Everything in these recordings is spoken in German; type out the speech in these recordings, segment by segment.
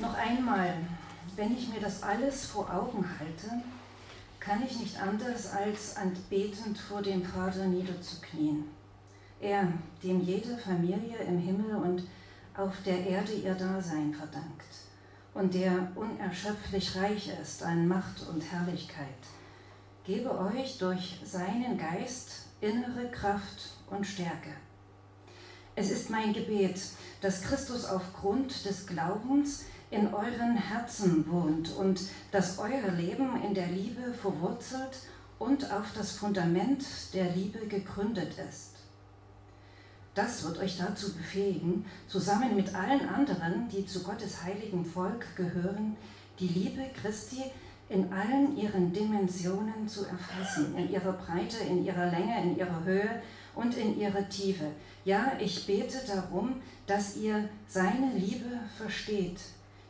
Noch einmal, wenn ich mir das alles vor Augen halte, kann ich nicht anders als anbetend vor dem Vater niederzuknien. Er, dem jede Familie im Himmel und auf der Erde ihr Dasein verdankt und der unerschöpflich reich ist an Macht und Herrlichkeit, gebe euch durch seinen Geist innere Kraft und Stärke. Es ist mein Gebet, dass Christus aufgrund des Glaubens in euren Herzen wohnt und dass euer Leben in der Liebe verwurzelt und auf das Fundament der Liebe gegründet ist. Das wird euch dazu befähigen, zusammen mit allen anderen, die zu Gottes heiligen Volk gehören, die Liebe Christi in allen ihren Dimensionen zu erfassen, in ihrer Breite, in ihrer Länge, in ihrer Höhe und in ihrer Tiefe. Ja, ich bete darum, dass ihr seine Liebe versteht,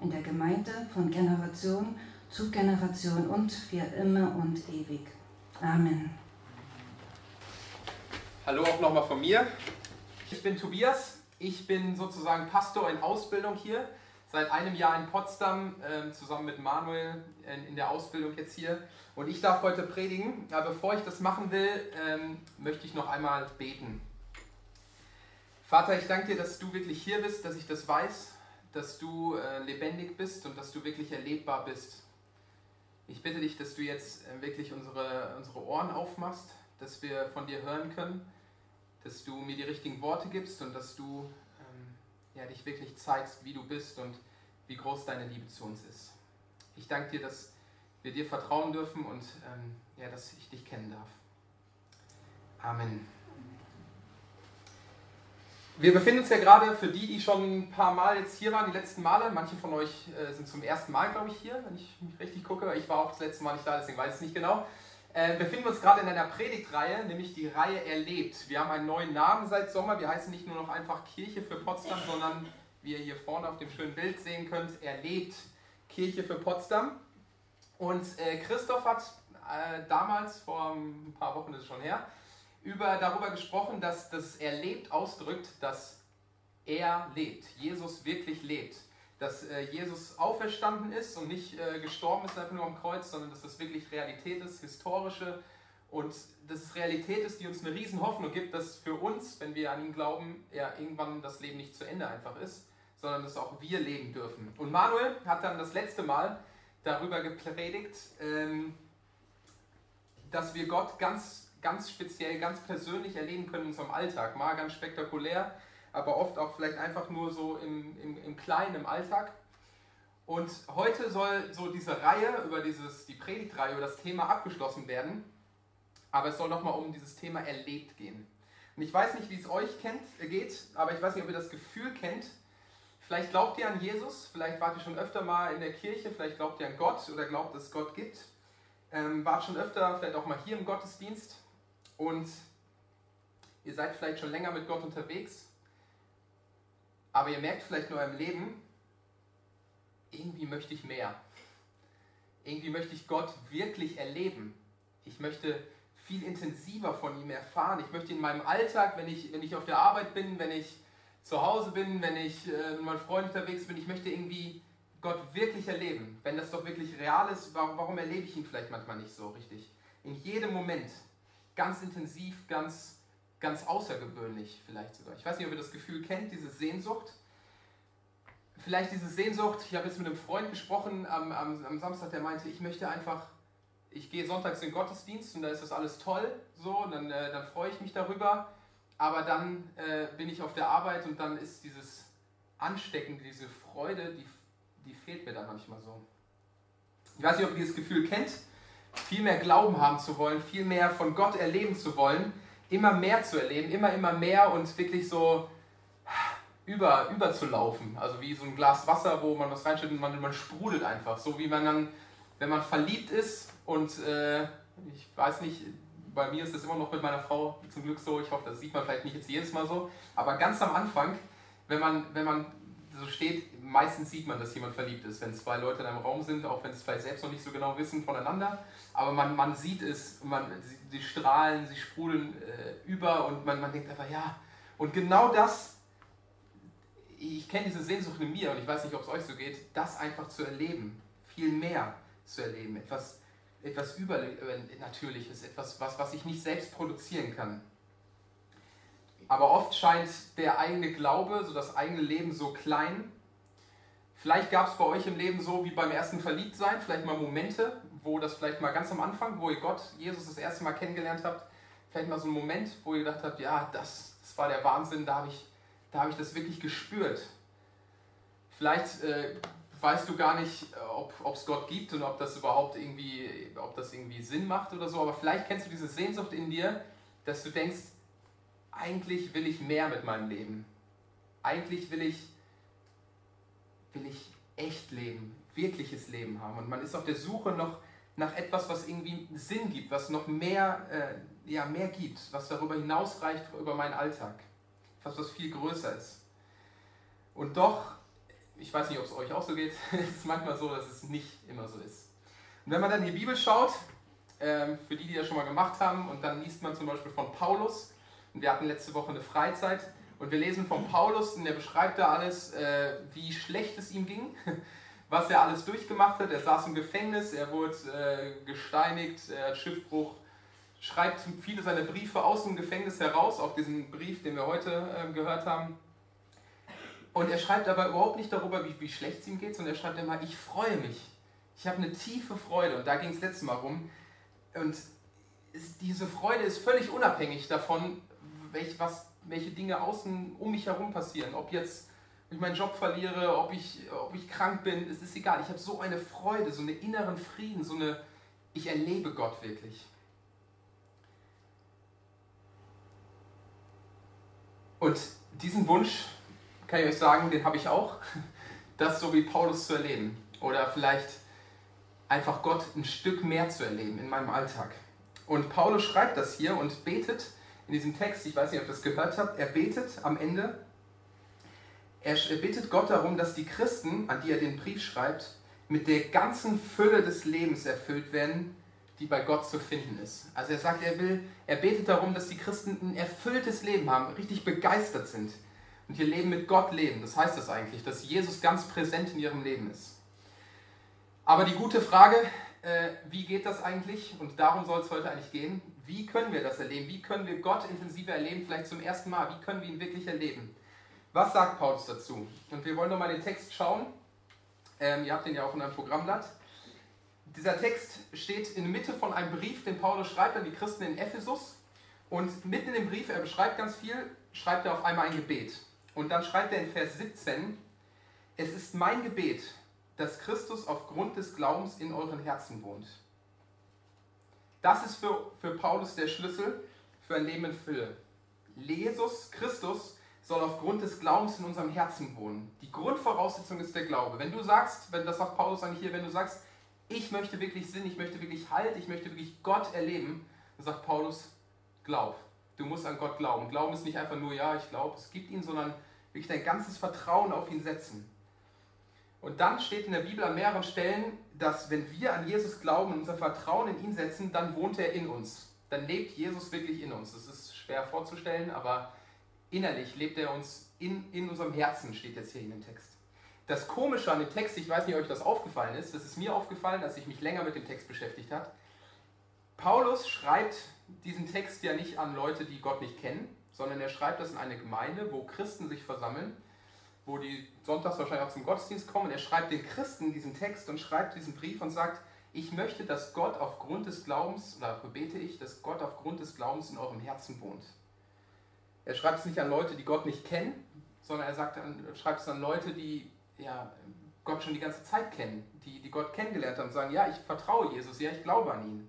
in der Gemeinde von Generation zu Generation und für immer und ewig. Amen. Hallo auch nochmal von mir. Ich bin Tobias. Ich bin sozusagen Pastor in Ausbildung hier. Seit einem Jahr in Potsdam, äh, zusammen mit Manuel in, in, der Ausbildung jetzt hier. Und ich darf heute predigen. Aber bevor ich das machen will, ähm, möchte ich noch einmal beten. Vater, ich danke dir, dass du wirklich hier bist, dass ich das weiß dass du äh, lebendig bist und dass du wirklich erlebbar bist. Ich bitte dich, dass du jetzt äh, wirklich unsere, unsere Ohren aufmachst, dass wir von dir hören können, dass du mir die richtigen Worte gibst und dass du ähm, ja, dich wirklich zeigst, wie du bist und wie groß deine Liebe zu uns ist. Ich danke dir, dass wir dir vertrauen dürfen und ähm, ja, dass ich dich kennen darf. Amen. Wir befinden uns ja gerade, für die, die schon ein paar Mal jetzt hier waren, die letzten Male, manche von euch äh, sind zum ersten Mal, glaube ich, hier, wenn ich mich richtig gucke. Ich war auch das letzte Mal nicht da, deswegen weiß ich es nicht genau. Äh, befinden wir uns gerade in einer Predigtreihe, nämlich die Reihe Erlebt. Wir haben einen neuen Namen seit Sommer. Wir heißen nicht nur noch einfach Kirche für Potsdam, sondern, wie ihr hier vorne auf dem schönen Bild sehen könnt, Erlebt Kirche für Potsdam. Und äh, Christoph hat äh, damals, vor ein paar Wochen ist es schon her, über, darüber gesprochen, dass das Erlebt ausdrückt, dass er lebt, Jesus wirklich lebt. Dass äh, Jesus auferstanden ist und nicht äh, gestorben ist einfach nur am Kreuz, sondern dass das wirklich Realität ist, historische und dass es Realität ist, die uns eine riesen Hoffnung gibt, dass für uns, wenn wir an ihn glauben, ja irgendwann das Leben nicht zu Ende einfach ist, sondern dass auch wir leben dürfen. Und Manuel hat dann das letzte Mal darüber gepredigt, ähm, dass wir Gott ganz ganz speziell, ganz persönlich erleben können in unserem Alltag. Mal ganz spektakulär, aber oft auch vielleicht einfach nur so im, im, im Kleinen, im Alltag. Und heute soll so diese Reihe über dieses, die Predigtreihe über das Thema abgeschlossen werden. Aber es soll nochmal um dieses Thema erlebt gehen. Und ich weiß nicht, wie es euch kennt, äh, geht, aber ich weiß nicht, ob ihr das Gefühl kennt. Vielleicht glaubt ihr an Jesus, vielleicht wart ihr schon öfter mal in der Kirche, vielleicht glaubt ihr an Gott oder glaubt, dass es Gott gibt. Ähm, wart schon öfter, vielleicht auch mal hier im Gottesdienst und ihr seid vielleicht schon länger mit Gott unterwegs, aber ihr merkt vielleicht nur im Leben, irgendwie möchte ich mehr. Irgendwie möchte ich Gott wirklich erleben. Ich möchte viel intensiver von ihm erfahren. Ich möchte in meinem Alltag, wenn ich, wenn ich auf der Arbeit bin, wenn ich zu Hause bin, wenn ich äh, mit meinen Freunden unterwegs bin, ich möchte irgendwie Gott wirklich erleben. Wenn das doch wirklich real ist, warum, warum erlebe ich ihn vielleicht manchmal nicht so richtig? In jedem Moment ganz intensiv, ganz, ganz außergewöhnlich vielleicht sogar. Ich weiß nicht, ob ihr das Gefühl kennt, diese Sehnsucht. Vielleicht diese Sehnsucht, ich habe jetzt mit einem Freund gesprochen am, am, am Samstag, der meinte, ich möchte einfach, ich gehe sonntags in den Gottesdienst und da ist das alles toll, so, und dann, äh, dann freue ich mich darüber, aber dann äh, bin ich auf der Arbeit und dann ist dieses Anstecken, diese Freude, die, die fehlt mir dann manchmal so. Ich weiß nicht, ob ihr dieses Gefühl kennt viel mehr Glauben haben zu wollen, viel mehr von Gott erleben zu wollen, immer mehr zu erleben, immer, immer mehr und wirklich so über, überzulaufen. Also wie so ein Glas Wasser, wo man was reinschüttet und man, man sprudelt einfach. So wie man dann, wenn man verliebt ist und äh, ich weiß nicht, bei mir ist das immer noch mit meiner Frau zum Glück so, ich hoffe, das sieht man vielleicht nicht jetzt jedes Mal so, aber ganz am Anfang, wenn man, wenn man so steht, meistens sieht man, dass jemand verliebt ist, wenn zwei Leute in einem Raum sind, auch wenn sie es vielleicht selbst noch nicht so genau wissen voneinander, aber man, man sieht es, man, sie, sie strahlen, sie sprudeln äh, über und man, man denkt einfach, ja, und genau das, ich kenne diese Sehnsucht in mir und ich weiß nicht, ob es euch so geht, das einfach zu erleben, viel mehr zu erleben, etwas, etwas Übernatürliches, etwas, was, was ich nicht selbst produzieren kann. Aber oft scheint der eigene Glaube, so das eigene Leben so klein. Vielleicht gab es bei euch im Leben so wie beim ersten Verliebtsein, vielleicht mal Momente, wo das vielleicht mal ganz am Anfang, wo ihr Gott, Jesus das erste Mal kennengelernt habt, vielleicht mal so ein Moment, wo ihr gedacht habt, ja, das, das war der Wahnsinn, da habe ich, hab ich das wirklich gespürt. Vielleicht äh, weißt du gar nicht, ob es Gott gibt und ob das überhaupt irgendwie, ob das irgendwie Sinn macht oder so, aber vielleicht kennst du diese Sehnsucht in dir, dass du denkst, eigentlich will ich mehr mit meinem Leben. Eigentlich will ich, will ich echt leben, wirkliches Leben haben. Und man ist auf der Suche noch nach etwas, was irgendwie Sinn gibt, was noch mehr, äh, ja, mehr gibt, was darüber hinausreicht über meinen Alltag. Etwas, was viel größer ist. Und doch, ich weiß nicht, ob es euch auch so geht, es ist manchmal so, dass es nicht immer so ist. Und wenn man dann in die Bibel schaut, äh, für die, die das schon mal gemacht haben, und dann liest man zum Beispiel von Paulus, wir hatten letzte Woche eine Freizeit, und wir lesen von Paulus, und der beschreibt da alles, äh, wie schlecht es ihm ging was er alles durchgemacht hat. Er saß im Gefängnis, er wurde äh, gesteinigt, er hat Schiffbruch, schreibt viele seiner Briefe aus dem Gefängnis heraus, auch diesen Brief, den wir heute äh, gehört haben. Und er schreibt aber überhaupt nicht darüber, wie, wie schlecht es ihm geht, sondern er schreibt immer, ich freue mich. Ich habe eine tiefe Freude. Und da ging es letztes Mal rum. Und es, diese Freude ist völlig unabhängig davon, welch, was, welche Dinge außen um mich herum passieren. Ob jetzt ich meinen Job verliere, ob ich, ob ich krank bin, es ist egal. Ich habe so eine Freude, so einen inneren Frieden, so eine, ich erlebe Gott wirklich. Und diesen Wunsch, kann ich euch sagen, den habe ich auch, das so wie Paulus zu erleben. Oder vielleicht einfach Gott ein Stück mehr zu erleben in meinem Alltag. Und Paulus schreibt das hier und betet in diesem Text, ich weiß nicht, ob ihr das gehört habt, er betet am Ende er bittet Gott darum, dass die Christen, an die er den Brief schreibt, mit der ganzen Fülle des Lebens erfüllt werden, die bei Gott zu finden ist. Also er sagt, er will, er betet darum, dass die Christen ein erfülltes Leben haben, richtig begeistert sind und ihr Leben mit Gott leben. Das heißt das eigentlich, dass Jesus ganz präsent in ihrem Leben ist. Aber die gute Frage, äh, wie geht das eigentlich? Und darum soll es heute eigentlich gehen. Wie können wir das erleben? Wie können wir Gott intensiver erleben, vielleicht zum ersten Mal? Wie können wir ihn wirklich erleben? Was sagt Paulus dazu? Und wir wollen nochmal den Text schauen. Ähm, ihr habt den ja auch in einem Programmblatt. Dieser Text steht in der Mitte von einem Brief, den Paulus schreibt an die Christen in Ephesus. Und mitten dem Brief, er beschreibt ganz viel, schreibt er auf einmal ein Gebet. Und dann schreibt er in Vers 17, es ist mein Gebet, dass Christus aufgrund des Glaubens in euren Herzen wohnt. Das ist für, für Paulus der Schlüssel für ein Leben in Fülle. Jesus Christus soll aufgrund des Glaubens in unserem Herzen wohnen. Die Grundvoraussetzung ist der Glaube. Wenn du sagst, wenn das sagt Paulus eigentlich hier, wenn du sagst, ich möchte wirklich Sinn, ich möchte wirklich Halt, ich möchte wirklich Gott erleben, dann sagt Paulus, glaub. Du musst an Gott glauben. Glauben ist nicht einfach nur, ja, ich glaube, es gibt ihn, sondern wirklich dein ganzes Vertrauen auf ihn setzen. Und dann steht in der Bibel an mehreren Stellen, dass wenn wir an Jesus glauben und unser Vertrauen in ihn setzen, dann wohnt er in uns. Dann lebt Jesus wirklich in uns. Das ist schwer vorzustellen, aber innerlich lebt er uns in, in unserem Herzen, steht jetzt hier in dem Text. Das Komische an dem Text, ich weiß nicht, ob euch das aufgefallen ist, das ist mir aufgefallen, als ich mich länger mit dem Text beschäftigt habe. Paulus schreibt diesen Text ja nicht an Leute, die Gott nicht kennen, sondern er schreibt das in eine Gemeinde, wo Christen sich versammeln, wo die sonntags wahrscheinlich auch zum Gottesdienst kommen. Er schreibt den Christen diesen Text und schreibt diesen Brief und sagt, ich möchte, dass Gott aufgrund des Glaubens, oder bete ich, dass Gott aufgrund des Glaubens in eurem Herzen wohnt. Er schreibt es nicht an Leute, die Gott nicht kennen, sondern er sagt, schreibt es an Leute, die ja, Gott schon die ganze Zeit kennen, die, die Gott kennengelernt haben und sagen, ja, ich vertraue Jesus, ja, ich glaube an ihn.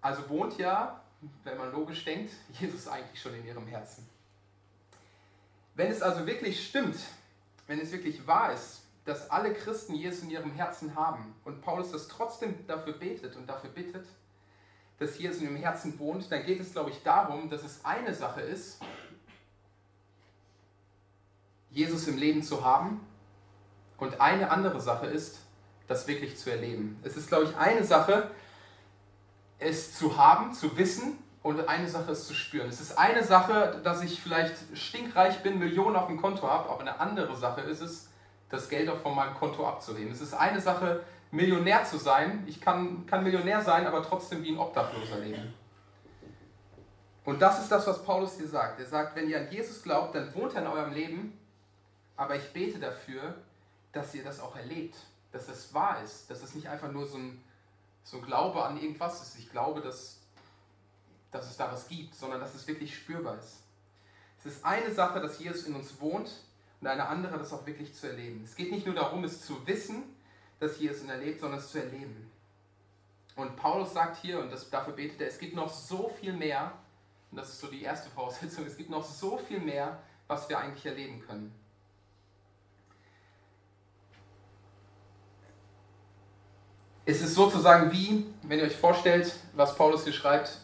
Also wohnt ja, wenn man logisch denkt, Jesus eigentlich schon in ihrem Herzen. Wenn es also wirklich stimmt, wenn es wirklich wahr ist, dass alle Christen Jesus in ihrem Herzen haben und Paulus das trotzdem dafür betet und dafür bittet, dass Jesus in ihrem Herzen wohnt, dann geht es, glaube ich, darum, dass es eine Sache ist, Jesus im Leben zu haben und eine andere Sache ist, das wirklich zu erleben. Es ist, glaube ich, eine Sache, es zu haben, zu wissen und eine Sache ist zu spüren. Es ist eine Sache, dass ich vielleicht stinkreich bin, Millionen auf dem Konto habe, aber eine andere Sache ist es, das Geld auch von meinem Konto abzuheben. Es ist eine Sache, Millionär zu sein. Ich kann, kann Millionär sein, aber trotzdem wie ein Obdachloser leben. Und das ist das, was Paulus hier sagt. Er sagt, wenn ihr an Jesus glaubt, dann wohnt er in eurem Leben, aber ich bete dafür, dass ihr das auch erlebt, dass es wahr ist, dass es nicht einfach nur so ein, so ein Glaube an irgendwas ist. Ich glaube, dass, dass es da was gibt, sondern dass es wirklich spürbar ist. Es ist eine Sache, dass Jesus in uns wohnt und eine andere, das auch wirklich zu erleben. Es geht nicht nur darum, es zu wissen, dass Jesus ihn erlebt, sondern es zu erleben. Und Paulus sagt hier, und das, dafür betet er, es gibt noch so viel mehr, und das ist so die erste Voraussetzung, es gibt noch so viel mehr, was wir eigentlich erleben können. Es ist sozusagen wie, wenn ihr euch vorstellt, was Paulus hier schreibt,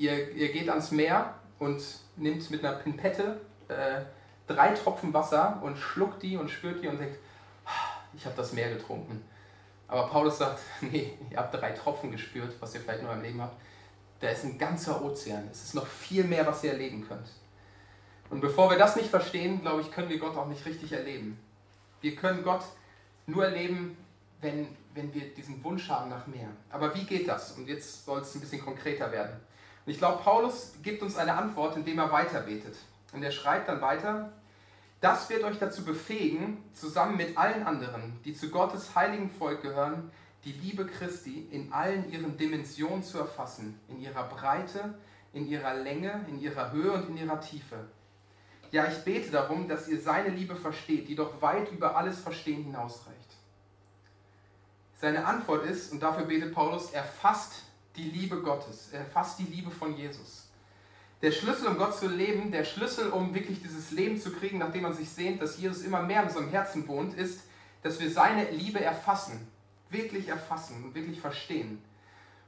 ihr, ihr geht ans Meer und nimmt mit einer Pinpette äh, drei Tropfen Wasser und schluckt die und spürt die und denkt, ah, ich habe das Meer getrunken. Aber Paulus sagt, nee, ihr habt drei Tropfen gespürt, was ihr vielleicht nur im Leben habt. Da ist ein ganzer Ozean. Es ist noch viel mehr, was ihr erleben könnt. Und bevor wir das nicht verstehen, glaube ich, können wir Gott auch nicht richtig erleben. Wir können Gott nur erleben, wenn, wenn wir diesen Wunsch haben nach mehr. Aber wie geht das? Und jetzt soll es ein bisschen konkreter werden. Ich glaube, Paulus gibt uns eine Antwort, indem er weiter betet. Und er schreibt dann weiter, das wird euch dazu befähigen, zusammen mit allen anderen, die zu Gottes heiligen Volk gehören, die Liebe Christi in allen ihren Dimensionen zu erfassen, in ihrer Breite, in ihrer Länge, in ihrer Höhe und in ihrer Tiefe. Ja, ich bete darum, dass ihr seine Liebe versteht, die doch weit über alles Verstehen hinausreicht. Seine Antwort ist, und dafür betet Paulus, erfasst die Liebe Gottes, erfasst die Liebe von Jesus. Der Schlüssel, um Gott zu leben, der Schlüssel, um wirklich dieses Leben zu kriegen, nachdem man sich sehnt, dass Jesus immer mehr in unserem Herzen wohnt, ist, dass wir seine Liebe erfassen, wirklich erfassen und wirklich verstehen.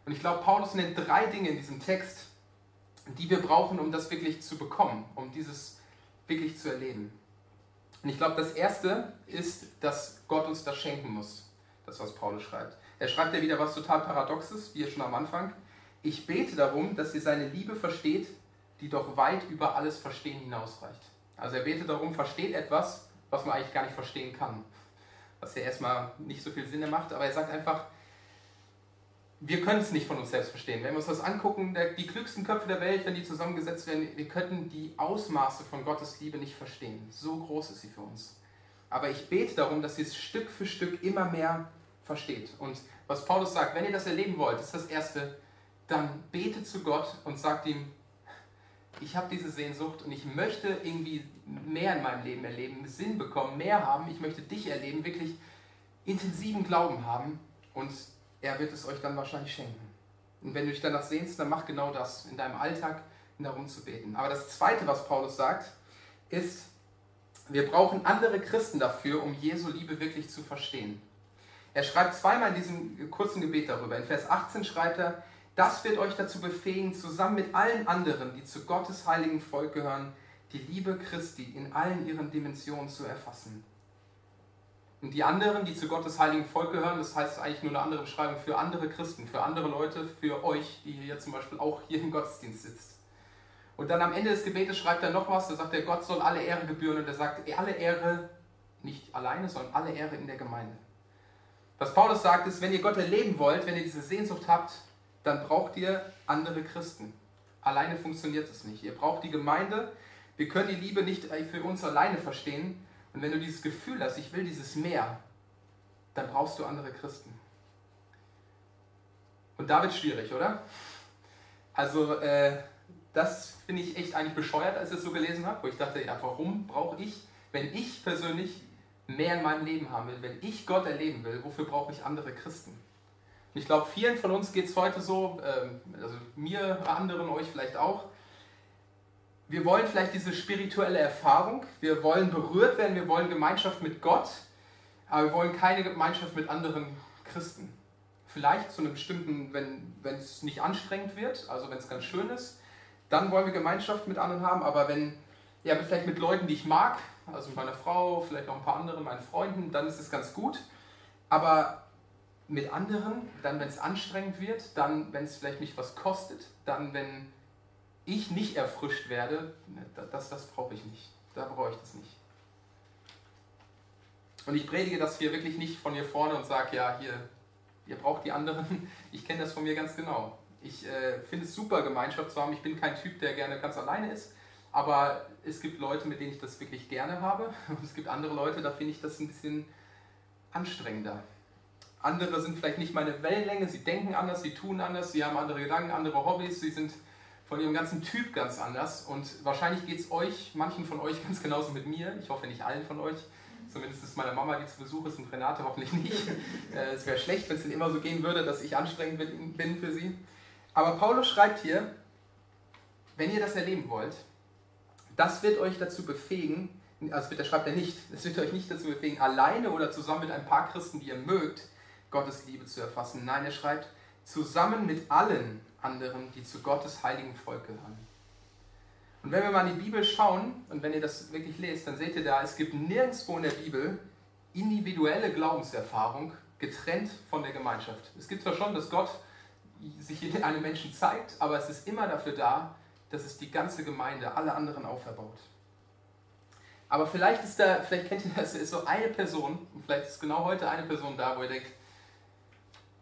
Und ich glaube, Paulus nennt drei Dinge in diesem Text, die wir brauchen, um das wirklich zu bekommen, um dieses wirklich zu erleben. Und ich glaube, das erste ist, dass Gott uns das schenken muss. Das, was Paulus schreibt. Er schreibt ja wieder was total Paradoxes, wie schon am Anfang. Ich bete darum, dass ihr seine Liebe versteht, die doch weit über alles Verstehen hinausreicht. Also er betet darum, versteht etwas, was man eigentlich gar nicht verstehen kann. Was ja erstmal nicht so viel Sinn macht, aber er sagt einfach, wir können es nicht von uns selbst verstehen. Wenn wir uns das angucken, die klügsten Köpfe der Welt, wenn die zusammengesetzt werden, wir könnten die Ausmaße von Gottes Liebe nicht verstehen. So groß ist sie für uns. Aber ich bete darum, dass ihr es Stück für Stück immer mehr versteht. Und was Paulus sagt, wenn ihr das erleben wollt, ist das Erste, dann betet zu Gott und sagt ihm, ich habe diese Sehnsucht und ich möchte irgendwie mehr in meinem Leben erleben, Sinn bekommen, mehr haben. Ich möchte dich erleben, wirklich intensiven Glauben haben und er wird es euch dann wahrscheinlich schenken. Und wenn du dich danach sehnst, dann mach genau das in deinem Alltag, darum zu beten. Aber das Zweite, was Paulus sagt, ist, wir brauchen andere Christen dafür, um Jesu Liebe wirklich zu verstehen. Er schreibt zweimal in diesem kurzen Gebet darüber. In Vers 18 schreibt er, das wird euch dazu befähigen, zusammen mit allen anderen, die zu Gottes heiligen Volk gehören, die Liebe Christi in allen ihren Dimensionen zu erfassen. Und die anderen, die zu Gottes heiligen Volk gehören, das heißt eigentlich nur eine andere Beschreibung für andere Christen, für andere Leute, für euch, die hier zum Beispiel auch hier im Gottesdienst sitzt. Und dann am Ende des Gebetes schreibt er noch was, da sagt er, Gott soll alle Ehre gebühren und er sagt, alle Ehre nicht alleine, sondern alle Ehre in der Gemeinde. Was Paulus sagt ist, wenn ihr Gott erleben wollt, wenn ihr diese Sehnsucht habt, dann braucht ihr andere Christen. Alleine funktioniert es nicht. Ihr braucht die Gemeinde. Wir können die Liebe nicht für uns alleine verstehen. Und wenn du dieses Gefühl hast, ich will dieses Meer, dann brauchst du andere Christen. Und da wird schwierig, oder? Also, äh, das finde ich echt eigentlich bescheuert, als ich es so gelesen habe, wo ich dachte, ja, warum brauche ich, wenn ich persönlich mehr in meinem Leben haben will, wenn ich Gott erleben will, wofür brauche ich andere Christen? ich glaube, vielen von uns geht es heute so, ähm, also mir, anderen, euch vielleicht auch. wir wollen vielleicht diese spirituelle Erfahrung, wir wollen berührt werden, wir wollen Gemeinschaft mit Gott, aber wir wollen keine Gemeinschaft mit anderen Christen. Vielleicht zu einem bestimmten, wenn es nicht anstrengend wird, also wenn es ganz schön ist, dann wollen wir Gemeinschaft mit anderen haben, aber wenn, ja, vielleicht mit Leuten, die ich mag, also mit meiner Frau, vielleicht noch ein paar anderen, meinen Freunden, dann ist es ganz gut. Aber mit anderen, dann wenn es anstrengend wird, dann wenn es vielleicht mich was kostet, dann wenn ich nicht erfrischt werde, ne, das, das brauche ich nicht. Da brauche ich das nicht. Und ich predige das hier wirklich nicht von hier vorne und sage, ja, hier, ihr braucht die anderen. Ich kenne das von mir ganz genau. Ich äh, finde es super, Gemeinschaft zu haben. Ich bin kein Typ, der gerne ganz alleine ist. Aber es gibt Leute, mit denen ich das wirklich gerne habe. Und es gibt andere Leute, da finde ich das ein bisschen anstrengender. Andere sind vielleicht nicht meine Wellenlänge, sie denken anders, sie tun anders, sie haben andere Gedanken, andere Hobbys, sie sind von ihrem ganzen Typ ganz anders. Und wahrscheinlich geht es euch, manchen von euch ganz genauso mit mir. Ich hoffe nicht allen von euch. Zumindest ist meine Mama, die zu Besuch ist, und Renate hoffentlich nicht. Äh, es wäre schlecht, wenn es denn immer so gehen würde, dass ich anstrengend bin für sie. Aber Paulus schreibt hier, wenn ihr das erleben wollt, das wird euch dazu befähigen, also das schreibt er nicht, es wird euch nicht dazu befähigen, alleine oder zusammen mit ein paar Christen, die ihr mögt, Gottes Liebe zu erfassen. Nein, er schreibt, zusammen mit allen anderen, die zu Gottes heiligen Volk gehören. Und wenn wir mal in die Bibel schauen und wenn ihr das wirklich lest, dann seht ihr da, es gibt nirgendwo in der Bibel individuelle Glaubenserfahrung getrennt von der Gemeinschaft. Es gibt zwar schon, dass Gott sich in einem Menschen zeigt, aber es ist immer dafür da, dass es die ganze Gemeinde, alle anderen auferbaut. Aber vielleicht ist da, vielleicht kennt ihr das, ist so eine Person, und vielleicht ist genau heute eine Person da, wo ihr denkt,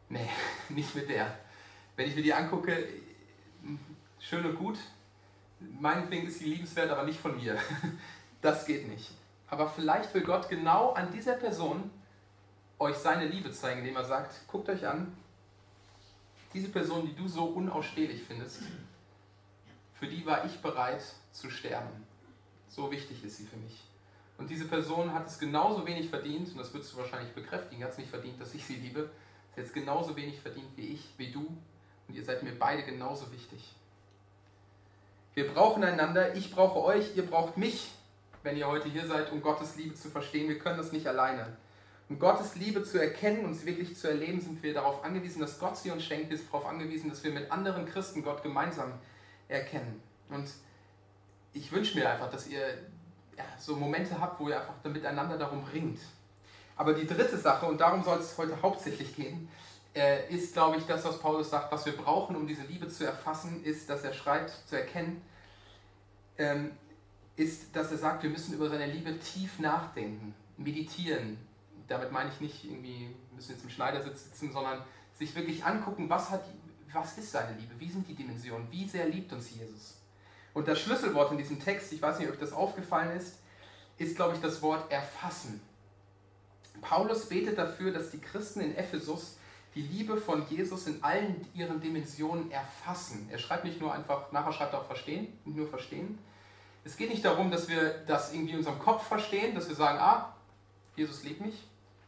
nee, nicht mit der. Wenn ich mir die angucke, schön und gut, meinetwegen ist sie liebenswert, aber nicht von mir. Das geht nicht. Aber vielleicht will Gott genau an dieser Person euch seine Liebe zeigen, indem er sagt, guckt euch an, diese Person, die du so unausstehlich findest, für die war ich bereit zu sterben. So wichtig ist sie für mich. Und diese Person hat es genauso wenig verdient, und das würdest du wahrscheinlich bekräftigen, hat es nicht verdient, dass ich sie liebe. Sie hat es genauso wenig verdient wie ich, wie du. Und ihr seid mir beide genauso wichtig. Wir brauchen einander, ich brauche euch, ihr braucht mich, wenn ihr heute hier seid, um Gottes Liebe zu verstehen. Wir können das nicht alleine. Um Gottes Liebe zu erkennen und sie wirklich zu erleben, sind wir darauf angewiesen, dass Gott sie uns schenkt. Wir sind darauf angewiesen, dass wir mit anderen Christen Gott gemeinsam erkennen. Und ich wünsche mir einfach, dass ihr ja, so Momente habt, wo ihr einfach miteinander darum ringt. Aber die dritte Sache, und darum soll es heute hauptsächlich gehen, äh, ist, glaube ich, das, was Paulus sagt, was wir brauchen, um diese Liebe zu erfassen, ist, dass er schreibt, zu erkennen, ähm, ist, dass er sagt, wir müssen über seine Liebe tief nachdenken, meditieren. Damit meine ich nicht irgendwie, müssen jetzt im Schneidersitz sitzen, sondern sich wirklich angucken, was hat was ist seine Liebe? Wie sind die Dimensionen? Wie sehr liebt uns Jesus? Und das Schlüsselwort in diesem Text, ich weiß nicht, ob euch das aufgefallen ist, ist, glaube ich, das Wort erfassen. Paulus betet dafür, dass die Christen in Ephesus die Liebe von Jesus in allen ihren Dimensionen erfassen. Er schreibt nicht nur einfach, nachher schreibt er auch verstehen, nur verstehen. Es geht nicht darum, dass wir das irgendwie in unserem Kopf verstehen, dass wir sagen, ah, Jesus liebt mich,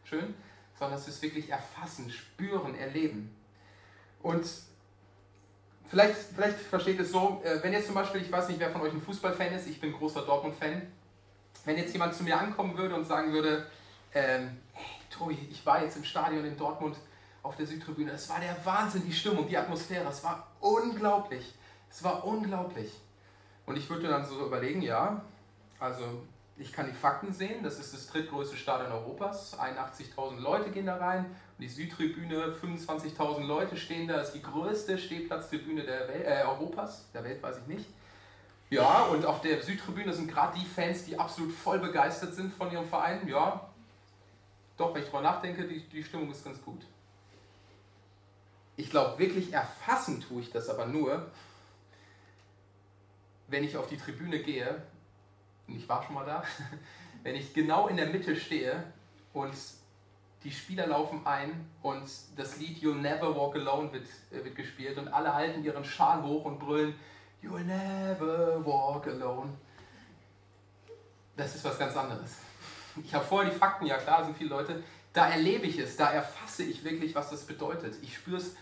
schön, sondern dass wir es wirklich erfassen, spüren, erleben. Und Vielleicht, vielleicht versteht es so, äh, wenn jetzt zum Beispiel, ich weiß nicht, wer von euch ein Fußballfan ist, ich bin großer Dortmund-Fan, wenn jetzt jemand zu mir ankommen würde und sagen würde, ähm, hey Tobi, ich war jetzt im Stadion in Dortmund auf der Südtribüne, es war der Wahnsinn, die Stimmung, die Atmosphäre, es war unglaublich, es war unglaublich. Und ich würde dann so überlegen, ja, also ich kann die Fakten sehen, das ist das drittgrößte Stadion Europas, 81.000 Leute gehen da rein die Südtribüne, 25.000 Leute stehen da, ist die größte Stehplatztribüne der Welt, äh, Europas, der Welt weiß ich nicht. Ja, und auf der Südtribüne sind gerade die Fans, die absolut voll begeistert sind von ihrem Verein. Ja, doch, wenn ich drüber nachdenke, die, die Stimmung ist ganz gut. Ich glaube, wirklich erfassen tue ich das aber nur, wenn ich auf die Tribüne gehe, und ich war schon mal da, wenn ich genau in der Mitte stehe und die Spieler laufen ein und das Lied You'll Never Walk Alone wird, äh, wird gespielt und alle halten ihren Schal hoch und brüllen You'll never walk alone. Das ist was ganz anderes. Ich habe vorher die Fakten, ja klar, sind viele Leute, da erlebe ich es, da erfasse ich wirklich, was das bedeutet. Ich spüre es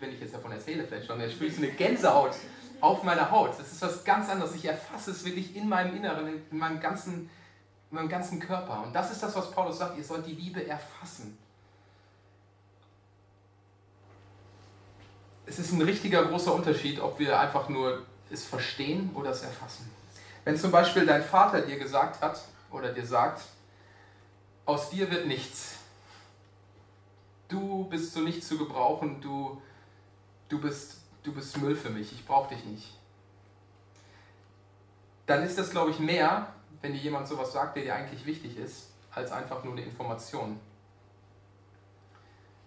wenn ich jetzt davon erzähle, vielleicht schon, dann spüre ich eine Gänsehaut auf meiner Haut. Das ist was ganz anderes. Ich erfasse es wirklich in meinem Inneren, in meinem ganzen, meinem ganzen Körper. Und das ist das, was Paulus sagt. Ihr sollt die Liebe erfassen. Es ist ein richtiger großer Unterschied, ob wir einfach nur es verstehen oder es erfassen. Wenn zum Beispiel dein Vater dir gesagt hat oder dir sagt, aus dir wird nichts, du bist zu nichts zu gebrauchen, du, du, bist, du bist Müll für mich, ich brauche dich nicht. Dann ist das, glaube ich, mehr, wenn dir jemand sowas sagt, der dir eigentlich wichtig ist, als einfach nur eine Information.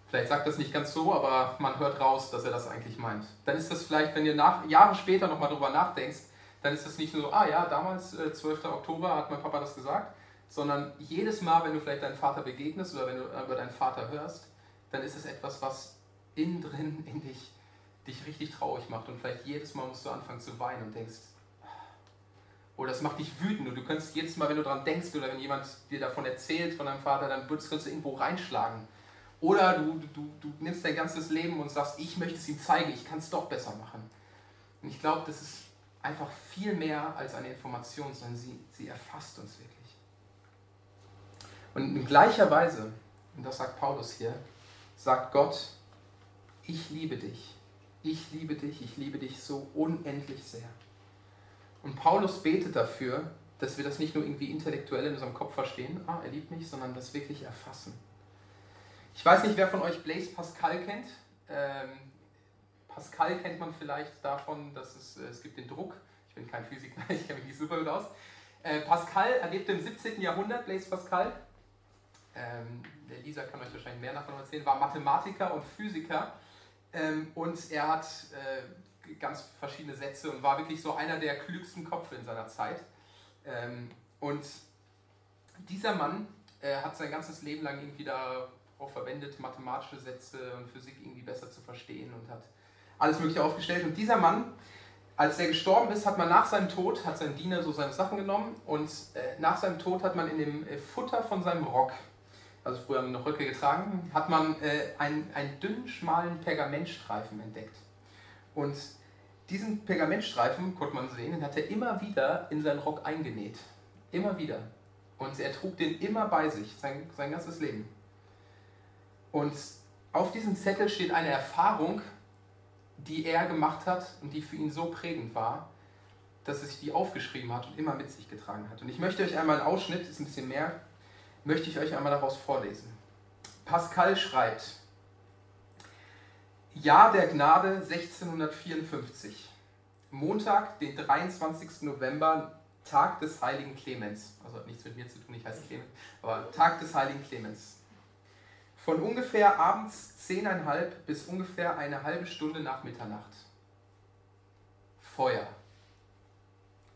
Vielleicht sagt das nicht ganz so, aber man hört raus, dass er das eigentlich meint. Dann ist das vielleicht, wenn ihr nach, Jahre später nochmal drüber nachdenkst, dann ist das nicht nur so, ah ja, damals, äh, 12. Oktober, hat mein Papa das gesagt, sondern jedes Mal, wenn du vielleicht deinem Vater begegnest oder wenn du über deinen Vater hörst, dann ist es etwas, was innen drin in dich, dich richtig traurig macht und vielleicht jedes Mal musst du anfangen zu weinen und denkst, oder es macht dich wütend und du kannst jedes Mal, wenn du daran denkst oder wenn jemand dir davon erzählt von deinem Vater, dann kannst du irgendwo reinschlagen. Oder du, du, du nimmst dein ganzes Leben und sagst, ich möchte es ihm zeigen, ich kann es doch besser machen. Und ich glaube, das ist einfach viel mehr als eine Information, sondern sie, sie erfasst uns wirklich. Und in gleicher Weise, und das sagt Paulus hier, sagt Gott, ich liebe dich, ich liebe dich, ich liebe dich so unendlich sehr. Und Paulus betet dafür, dass wir das nicht nur irgendwie intellektuell in unserem Kopf verstehen, ah, er liebt mich, sondern das wirklich erfassen. Ich weiß nicht, wer von euch Blaise Pascal kennt. Ähm, Pascal kennt man vielleicht davon, dass es, äh, es gibt den Druck. Ich bin kein Physiker, ich kenne mich nicht super gut aus. Äh, Pascal erlebte im 17. Jahrhundert, Blaise Pascal. Ähm, der Lisa kann euch wahrscheinlich mehr davon erzählen, war Mathematiker und Physiker. Ähm, und er hat äh, ganz verschiedene Sätze und war wirklich so einer der klügsten Köpfe in seiner Zeit. Ähm, und dieser Mann äh, hat sein ganzes Leben lang irgendwie darauf verwendet, mathematische Sätze und Physik irgendwie besser zu verstehen und hat alles Mögliche aufgestellt. Und dieser Mann, als er gestorben ist, hat man nach seinem Tod, hat sein Diener so seine Sachen genommen und äh, nach seinem Tod hat man in dem äh, Futter von seinem Rock also früher haben wir noch Röcke getragen, hat man äh, einen, einen dünnen, schmalen Pergamentstreifen entdeckt. Und diesen Pergamentstreifen, konnte man sehen, den hat er immer wieder in seinen Rock eingenäht. Immer wieder. Und er trug den immer bei sich, sein, sein ganzes Leben. Und auf diesem Zettel steht eine Erfahrung, die er gemacht hat und die für ihn so prägend war, dass er sich die aufgeschrieben hat und immer mit sich getragen hat. Und ich möchte euch einmal einen Ausschnitt, ist ein bisschen mehr, möchte ich euch einmal daraus vorlesen. Pascal schreibt, Jahr der Gnade 1654, Montag, den 23. November, Tag des heiligen Clemens. Also hat nichts mit mir zu tun, ich heiße Clemens, aber Tag des heiligen Clemens. Von ungefähr abends 10.30 bis ungefähr eine halbe Stunde nach Mitternacht. Feuer.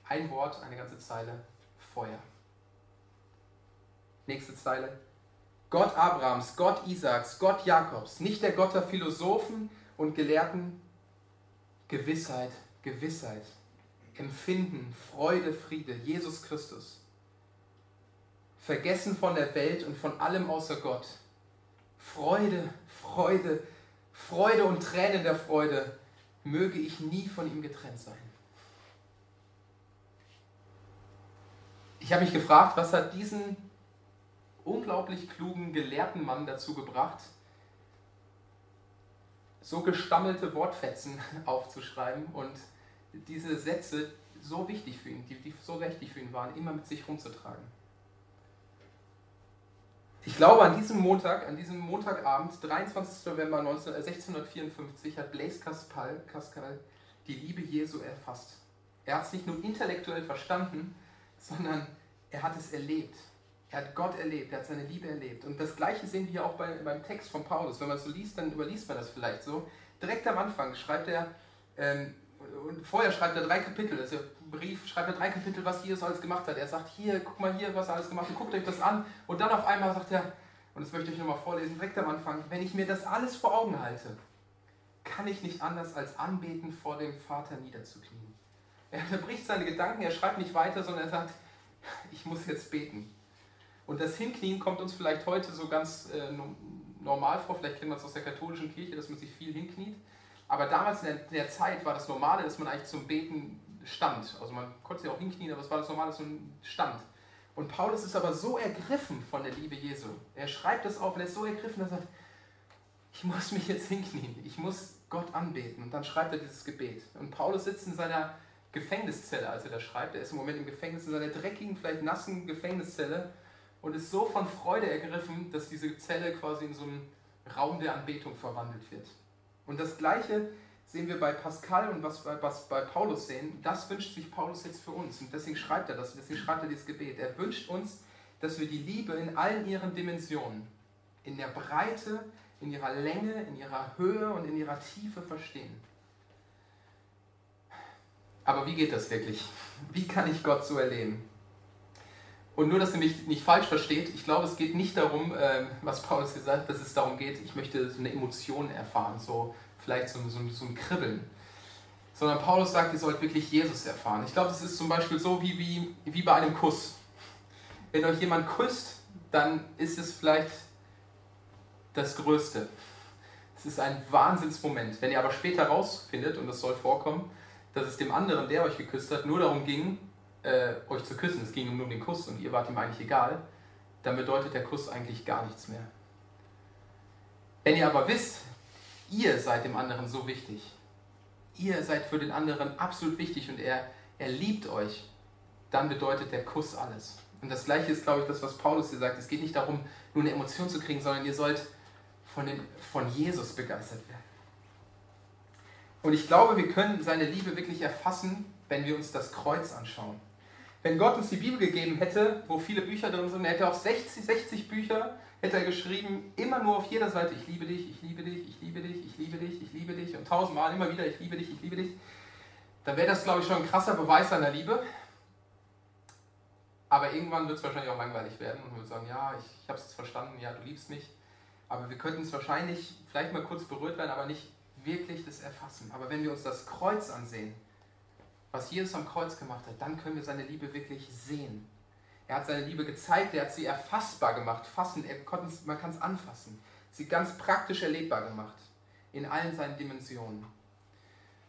Ein Wort, eine ganze Zeile. Feuer. Nächste Zeile. Gott Abrahams, Gott Isaaks, Gott Jakobs, nicht der Gott der Philosophen und Gelehrten. Gewissheit, Gewissheit, Empfinden, Freude, Friede, Jesus Christus. Vergessen von der Welt und von allem außer Gott. Freude, Freude, Freude und Tränen der Freude. Möge ich nie von ihm getrennt sein. Ich habe mich gefragt, was hat diesen unglaublich klugen, gelehrten Mann dazu gebracht, so gestammelte Wortfetzen aufzuschreiben und diese Sätze so wichtig für ihn, die, die so wichtig für ihn waren, immer mit sich rumzutragen. Ich glaube, an diesem Montag, an diesem Montagabend, 23. November 19, äh, 1654, hat Blaise Pascal, Pascal die Liebe Jesu erfasst. Er hat es nicht nur intellektuell verstanden, sondern er hat es erlebt. Er hat Gott erlebt, er hat seine Liebe erlebt. Und das Gleiche sehen wir hier auch bei, beim Text von Paulus. Wenn man es so liest, dann überliest man das vielleicht so. Direkt am Anfang schreibt er, ähm, und vorher schreibt er drei Kapitel, also Brief, schreibt er drei Kapitel, was Jesus alles gemacht hat. Er sagt, hier, guck mal hier, was er alles gemacht hat, guckt euch das an. Und dann auf einmal sagt er, und das möchte ich nochmal vorlesen, direkt am Anfang, wenn ich mir das alles vor Augen halte, kann ich nicht anders als anbeten vor dem Vater niederzuknien. Er unterbricht seine Gedanken, er schreibt nicht weiter, sondern er sagt, ich muss jetzt beten. Und das Hinknien kommt uns vielleicht heute so ganz äh, normal vor. Vielleicht kennt man es aus der katholischen Kirche, dass man sich viel hinkniet. Aber damals in der, in der Zeit war das Normale, dass man eigentlich zum Beten stand. Also man konnte sich auch hinknien, aber es war das Normale, dass man stand. Und Paulus ist aber so ergriffen von der Liebe Jesu. Er schreibt das auf und er ist so ergriffen, dass er sagt, ich muss mich jetzt hinknien, ich muss Gott anbeten. Und dann schreibt er dieses Gebet. Und Paulus sitzt in seiner Gefängniszelle, als er das schreibt. Er ist im Moment im Gefängnis, in seiner dreckigen, vielleicht nassen Gefängniszelle und ist so von Freude ergriffen, dass diese Zelle quasi in so einen Raum der Anbetung verwandelt wird. Und das Gleiche sehen wir bei Pascal und was, was bei Paulus sehen, das wünscht sich Paulus jetzt für uns. Und deswegen schreibt er das, deswegen schreibt er dieses Gebet. Er wünscht uns, dass wir die Liebe in allen ihren Dimensionen, in der Breite, in ihrer Länge, in ihrer Höhe und in ihrer Tiefe verstehen. Aber wie geht das wirklich? Wie kann ich Gott so erleben? Und nur, dass ihr mich nicht falsch versteht, ich glaube, es geht nicht darum, ähm, was Paulus gesagt hat, dass es darum geht, ich möchte so eine Emotion erfahren, so vielleicht so, so, so ein Kribbeln. Sondern Paulus sagt, ihr sollt wirklich Jesus erfahren. Ich glaube, es ist zum Beispiel so wie, wie, wie bei einem Kuss. Wenn euch jemand küsst, dann ist es vielleicht das Größte. Es ist ein Wahnsinnsmoment. Wenn ihr aber später rausfindet, und das soll vorkommen, dass es dem anderen, der euch geküsst hat, nur darum ging, äh, euch zu küssen, es ging nur um den Kuss und ihr wart ihm eigentlich egal, dann bedeutet der Kuss eigentlich gar nichts mehr. Wenn ihr aber wisst, ihr seid dem anderen so wichtig, ihr seid für den anderen absolut wichtig und er, er liebt euch, dann bedeutet der Kuss alles. Und das gleiche ist, glaube ich, das, was Paulus hier sagt. Es geht nicht darum, nur eine Emotion zu kriegen, sondern ihr sollt von, den, von Jesus begeistert werden. Und ich glaube, wir können seine Liebe wirklich erfassen, wenn wir uns das Kreuz anschauen. Wenn Gott uns die Bibel gegeben hätte, wo viele Bücher drin sind, er hätte auch 60, 60 Bücher, hätte er geschrieben, immer nur auf jeder Seite, ich liebe dich, ich liebe dich, ich liebe dich, ich liebe dich, ich liebe dich und tausendmal immer wieder, ich liebe dich, ich liebe dich, dann wäre das, glaube ich, schon ein krasser Beweis seiner Liebe. Aber irgendwann wird es wahrscheinlich auch langweilig werden und wir sagen, ja, ich, ich habe es verstanden, ja, du liebst mich. Aber wir könnten es wahrscheinlich vielleicht mal kurz berührt werden, aber nicht wirklich das erfassen. Aber wenn wir uns das Kreuz ansehen, was Jesus am Kreuz gemacht hat, dann können wir seine Liebe wirklich sehen. Er hat seine Liebe gezeigt, er hat sie erfassbar gemacht, fassen, man kann es anfassen, sie ganz praktisch erlebbar gemacht, in allen seinen Dimensionen.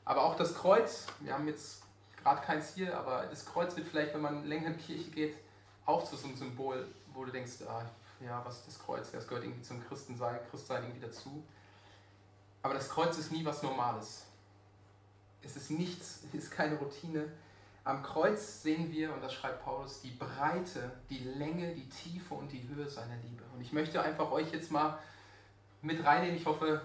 Aber auch das Kreuz, wir haben jetzt gerade keins hier, aber das Kreuz wird vielleicht, wenn man länger in die Kirche geht, auch zu so einem Symbol, wo du denkst, ah, ja, was ist das Kreuz? Das gehört irgendwie zum Christensein, Christsein irgendwie dazu. Aber das Kreuz ist nie was Normales. Es ist nichts, es ist keine Routine. Am Kreuz sehen wir, und das schreibt Paulus, die Breite, die Länge, die Tiefe und die Höhe seiner Liebe. Und ich möchte einfach euch jetzt mal mit reinnehmen. Ich hoffe,